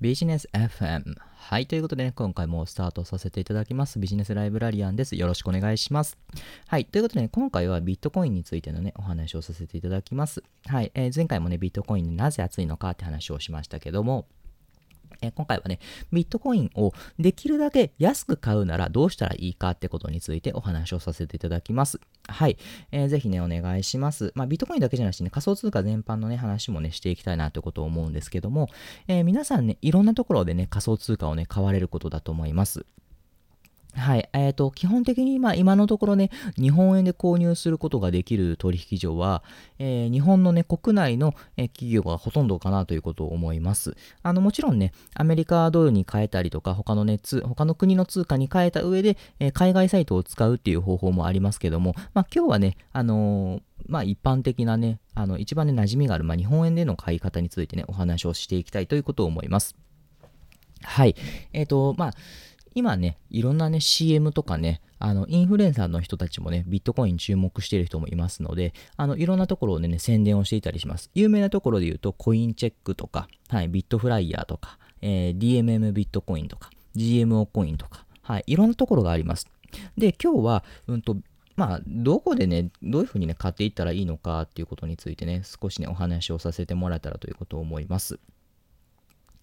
ビジネス FM。はい。ということでね、今回もスタートさせていただきます。ビジネスライブラリアンです。よろしくお願いします。はい。ということでね、今回はビットコインについてのね、お話をさせていただきます。はい。えー、前回もね、ビットコインなぜ熱いのかって話をしましたけども、え今回はね、ビットコインをできるだけ安く買うならどうしたらいいかってことについてお話をさせていただきます。はい。えー、ぜひね、お願いします。まあ、ビットコインだけじゃなくてね、仮想通貨全般のね、話もね、していきたいなということを思うんですけども、えー、皆さんね、いろんなところでね、仮想通貨をね、買われることだと思います。はい。えっ、ー、と、基本的に、まあ、今のところね、日本円で購入することができる取引所は、えー、日本のね、国内の、えー、企業がほとんどかなということを思います。あの、もちろんね、アメリカドルに変えたりとか、他のね、他の国の通貨に変えた上で、え、海外サイトを使うっていう方法もありますけども、まあ、今日はね、あのまあ一般的なね、あの一番ね、馴染みがある、まあ、日本円での買い方についてね、お話をしていきたいということを思います。はい。えっ、ー、と、まあ、今ね、いろんなね、CM とかね、あの、インフルエンサーの人たちもね、ビットコイン注目している人もいますので、あの、いろんなところでね、宣伝をしていたりします。有名なところで言うと、コインチェックとか、はい、ビットフライヤーとか、えー、DMM ビットコインとか、GMO コインとか、はい、いろんなところがあります。で、今日は、うんと、まあ、どこでね、どういうふうにね、買っていったらいいのかっていうことについてね、少しね、お話をさせてもらえたらということを思います。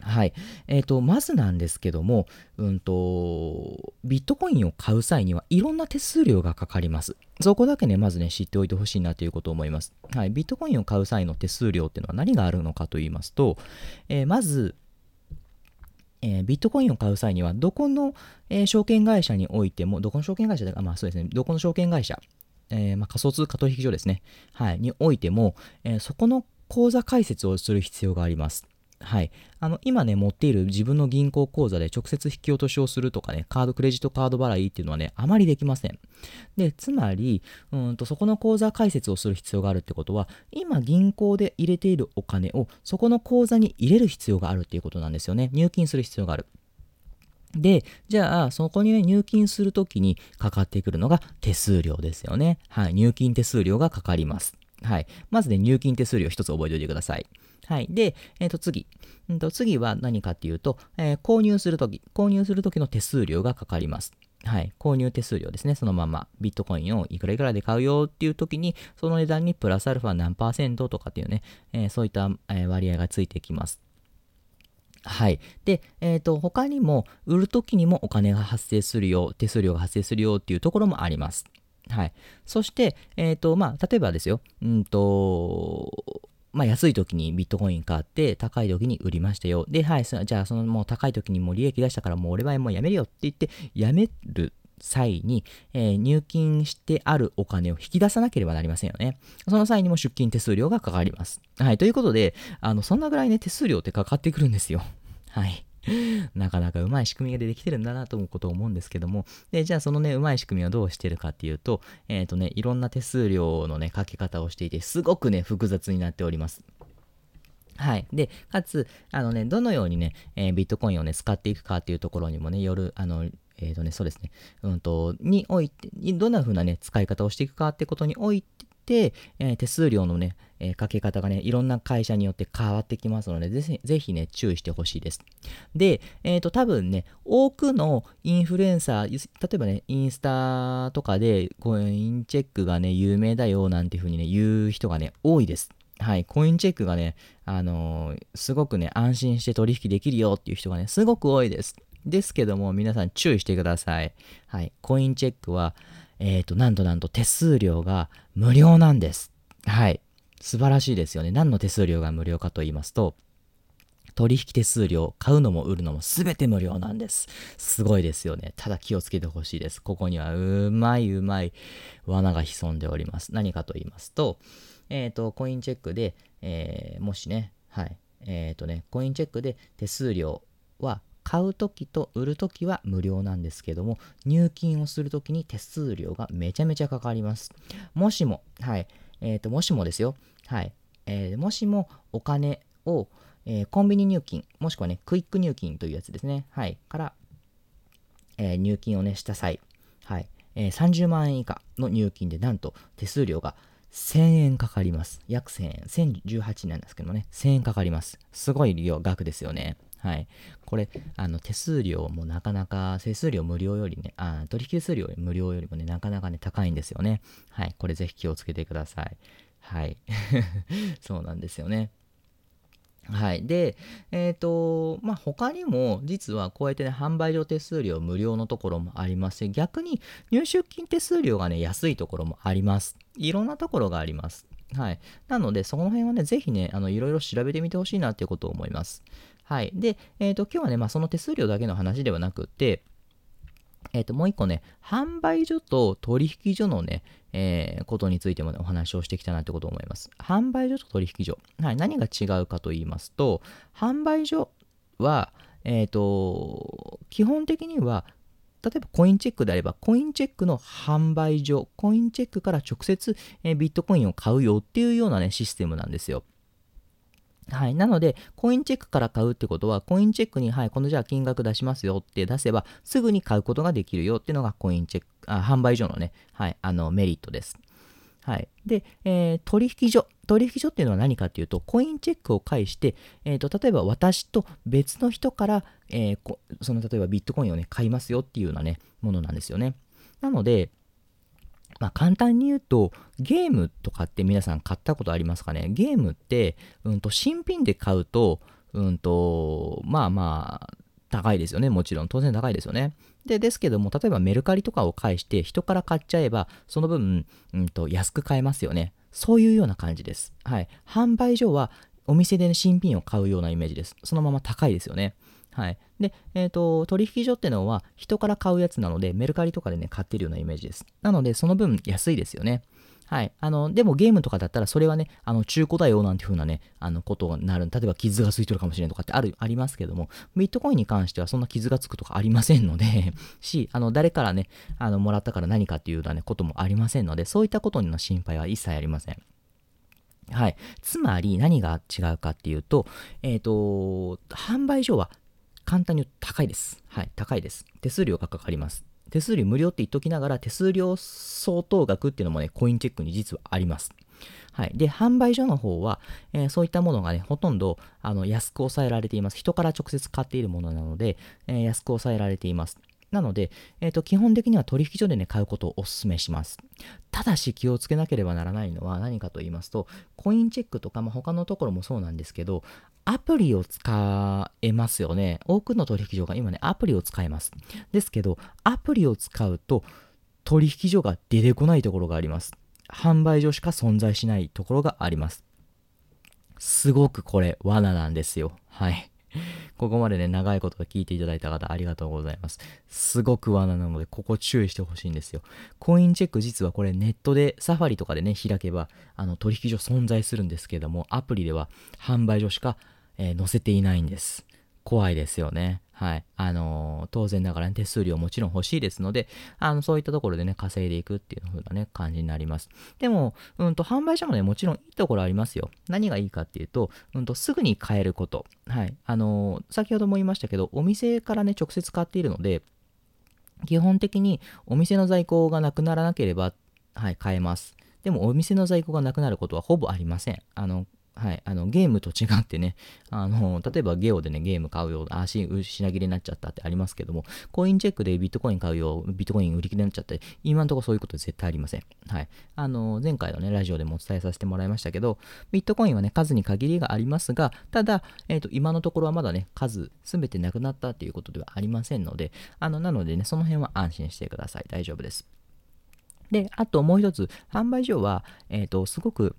はい。えっ、ー、と、まずなんですけども、うんと、ビットコインを買う際にはいろんな手数料がかかります。そこだけね、まずね、知っておいてほしいなということを思います。はい。ビットコインを買う際の手数料っていうのは何があるのかと言いますと、えー、まず、えー、ビットコインを買う際には、どこの、えー、証券会社においても、どこの証券会社だか、まあそうですね、どこの証券会社、えーまあ、仮想通貨取引所ですね、はい、においても、えー、そこの口座開設をする必要があります。はい。あの、今ね、持っている自分の銀行口座で直接引き落としをするとかね、カード、クレジットカード払いっていうのはね、あまりできません。で、つまり、うんと、そこの口座開設をする必要があるってことは、今銀行で入れているお金をそこの口座に入れる必要があるっていうことなんですよね。入金する必要がある。で、じゃあ、そこにね、入金するときにかかってくるのが手数料ですよね。はい。入金手数料がかかります。はい。まずね、入金手数料一つ覚えておいてください。はい。で、えっ、ー、と、次。うんと次は何かっていうと、えー、購入するとき、購入するときの手数料がかかります。はい。購入手数料ですね。そのままビットコインをいくらいくらで買うよっていう時に、その値段にプラスアルファ何パーセントとかっていうね、えー、そういった、え割合がついてきます。はい。で、えっ、ー、と、他にも、売るときにもお金が発生するよ、手数料が発生するよっていうところもあります。はい。そして、えっ、ー、と、まあ、例えばですよ、うんと、まあ、安い時にビットコイン買って、高い時に売りましたよ。で、はい、じゃあ、そのもう高い時にもう利益出したから、もう俺はもうやめるよって言って、やめる際に、えー、入金してあるお金を引き出さなければなりませんよね。その際にも出金手数料がかかります。はい。ということで、あの、そんなぐらいね、手数料ってかかってくるんですよ。はい。なかなかうまい仕組みが出てきてるんだなと思うことを思うんですけども、で、じゃあそのね、うまい仕組みはどうしてるかっていうと、えっ、ー、とね、いろんな手数料のね、かけ方をしていて、すごくね、複雑になっております。はい。で、かつ、あのね、どのようにね、えー、ビットコインをね、使っていくかっていうところにもね、よる、あの、えっ、ー、とね、そうですね、うんと、において、どんな風なね、使い方をしていくかってことにおいて、えー、手数料のね、えー、かけ方がね、いろんな会社によって変わってきますので、ぜぜひね、注意してほしいです。で、えっ、ー、と、多分ね、多くのインフルエンサー、例えばね、インスタとかで、コインチェックがね、有名だよ、なんていうふうにね、言う人がね、多いです。はい、コインチェックがね、あのー、すごくね、安心して取引できるよっていう人がね、すごく多いです。ですけども、皆さん注意してください。はい、コインチェックは、えっ、ー、と、なんとなんと手数料が無料なんです。はい。素晴らしいですよね。何の手数料が無料かと言いますと、取引手数料、買うのも売るのも全て無料なんです。すごいですよね。ただ気をつけてほしいです。ここにはうまいうまい罠が潜んでおります。何かと言いますと、えっ、ー、と、コインチェックで、えー、もしね、はい、えっ、ー、とね、コインチェックで手数料は買うときと売るときは無料なんですけども、入金をするときに手数料がめちゃめちゃかかります。もしも、はい、えっ、ー、と、もしもですよ、はい、えー、もしもお金を、えー、コンビニ入金、もしくはね、クイック入金というやつですね、はい、から、えー、入金をね、した際、はい、えー、30万円以下の入金で、なんと手数料が1000円かかります。約1000円。1018なんですけどもね、1000円かかります。すごい量額ですよね。はい。これ、あの手数料もなかなか、手数料無料よりね、あ取引手数料無料よりもね、なかなかね、高いんですよね。はい。これぜひ気をつけてください。はい。そうなんですよね。はい。で、えっ、ー、と、まあ、他にも、実はこうやってね、販売所手数料無料のところもありますし、逆に入出金手数料がね、安いところもあります。いろんなところがあります。はい。なので、その辺はね、ぜひね、あの、いろいろ調べてみてほしいなっていうことを思います。はい。で、えっ、ー、と、今日はね、まあ、その手数料だけの話ではなくて、えっ、ー、と、もう一個ね、販売所と取引所のね、えー、ことについても、ね、お話をしてきたなってことを思います。販売所と取引所。はい、何が違うかと言いますと、販売所は、えっ、ー、と、基本的には、例えばコインチェックであれば、コインチェックの販売所、コインチェックから直接、えビットコインを買うよっていうようなね、システムなんですよ。はい。なので、コインチェックから買うってことは、コインチェックに、はい、このじゃあ金額出しますよって出せば、すぐに買うことができるよっていうのが、コインチェック、あ販売所のね、はい、あの、メリットです。はい。で、えー、取引所。取引所っていうのは何かっていうと、コインチェックを介して、えーと、例えば私と別の人から、えー、その例えばビットコインをね、買いますよっていうようなね、ものなんですよね。なので、まあ、簡単に言うと、ゲームとかって皆さん買ったことありますかね？ゲームって、うんと、新品で買うと、うんと、まあまあ、高いですよね。もちろん。当然高いですよね。で、ですけども、例えばメルカリとかを介して人から買っちゃえば、その分、うんと、安く買えますよね。そういうような感じです。はい。販売所はお店で、新品を買うようなイメージです。そのまま高いですよね。はい。で、えっ、ー、と、取引所ってのは人から買うやつなので、メルカリとかでね、買ってるようなイメージです。なので、その分安いですよね。はい。あの、でもゲームとかだったら、それはね、あの、中古だよなんていう風なね、あの、ことになる。例えば傷がついてるかもしれんとかってある、ありますけども、ビットコインに関してはそんな傷がつくとかありませんので し、あの、誰からね、あの、もらったから何かっていうようなね、こともありませんので、そういったことの心配は一切ありません。はい。つまり何が違うかっていうと、えっ、ー、と、販売所は簡単に言うと高いです。はい、高いです。手数料がかかります。手数料無料って言っときながら、手数料相当額っていうのもね、コインチェックに実はあります。はい。で、販売所の方は、えー、そういったものがね、ほとんどあの安く抑えられています。人から直接買っているものなので、えー、安く抑えられています。なので、えーと、基本的には取引所でね、買うことをお勧めします。ただし気をつけなければならないのは何かと言いますと、コインチェックとか、まあ、他のところもそうなんですけど、アプリを使えますよね。多くの取引所が今ね、アプリを使えます。ですけど、アプリを使うと、取引所が出てこないところがあります。販売所しか存在しないところがあります。すごくこれ、罠なんですよ。はい。ここまでね、長いこと聞いていただいた方、ありがとうございます。すごく罠なので、ここ注意してほしいんですよ。コインチェック実はこれネットで、サファリとかでね、開けば、あの、取引所存在するんですけども、アプリでは販売所しか、えー、載せていないんです。怖いですよね。はい。あのー、当然ながら、ね、手数料もちろん欲しいですので、あの、そういったところでね、稼いでいくっていう風なね、感じになります。でも、うんと、販売所もね、もちろんいいところありますよ。何がいいかっていうと、うんと、すぐに買えること。はい。あのー、先ほども言いましたけど、お店からね、直接買っているので、基本的にお店の在庫がなくならなければ、はい、買えます。でもお店の在庫がなくなることはほぼありません。あの、はい、あのゲームと違ってね、あの例えばゲオでね、ゲーム買うよ、あ、し品切れになっちゃったってありますけども、コインチェックでビットコイン買うよ、ビットコイン売り切れになっちゃって、今のところそういうこと絶対ありません。はい。あの、前回のね、ラジオでもお伝えさせてもらいましたけど、ビットコインはね、数に限りがありますが、ただ、えっ、ー、と、今のところはまだね、数、すべてなくなったっていうことではありませんので、あの、なのでね、その辺は安心してください。大丈夫です。で、あともう一つ、販売所は、えっ、ー、と、すごく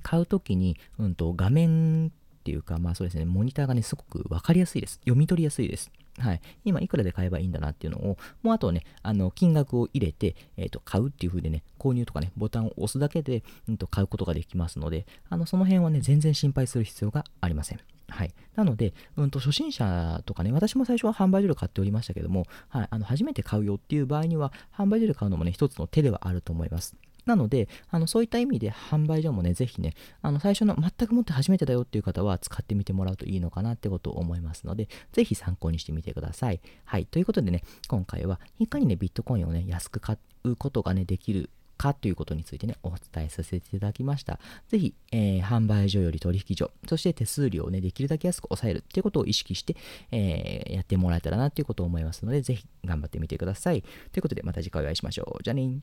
買うときに、うんと、画面っていうか、まあそうですね、モニターがね、すごくわかりやすいです。読み取りやすいです。はい。今、いくらで買えばいいんだなっていうのを、もうあとね、あの、金額を入れて、えっ、ー、と、買うっていう風でね、購入とかね、ボタンを押すだけで、うんと、買うことができますので、あの、その辺はね、全然心配する必要がありません。はい。なので、うんと、初心者とかね、私も最初は販売所で買っておりましたけども、はい。あの、初めて買うよっていう場合には、販売所で買うのもね、一つの手ではあると思います。なので、あのそういった意味で販売所もね、ぜひね、あの最初の全くもって初めてだよっていう方は使ってみてもらうといいのかなってことを思いますので、ぜひ参考にしてみてください。はい。ということでね、今回はいかにね、ビットコインをね、安く買うことがね、できるかということについてね、お伝えさせていただきました。ぜひ、えー、販売所より取引所、そして手数料をね、できるだけ安く抑えるっていうことを意識して、えー、やってもらえたらなっていうことを思いますので、ぜひ頑張ってみてください。ということで、また次回お会いしましょう。じゃあね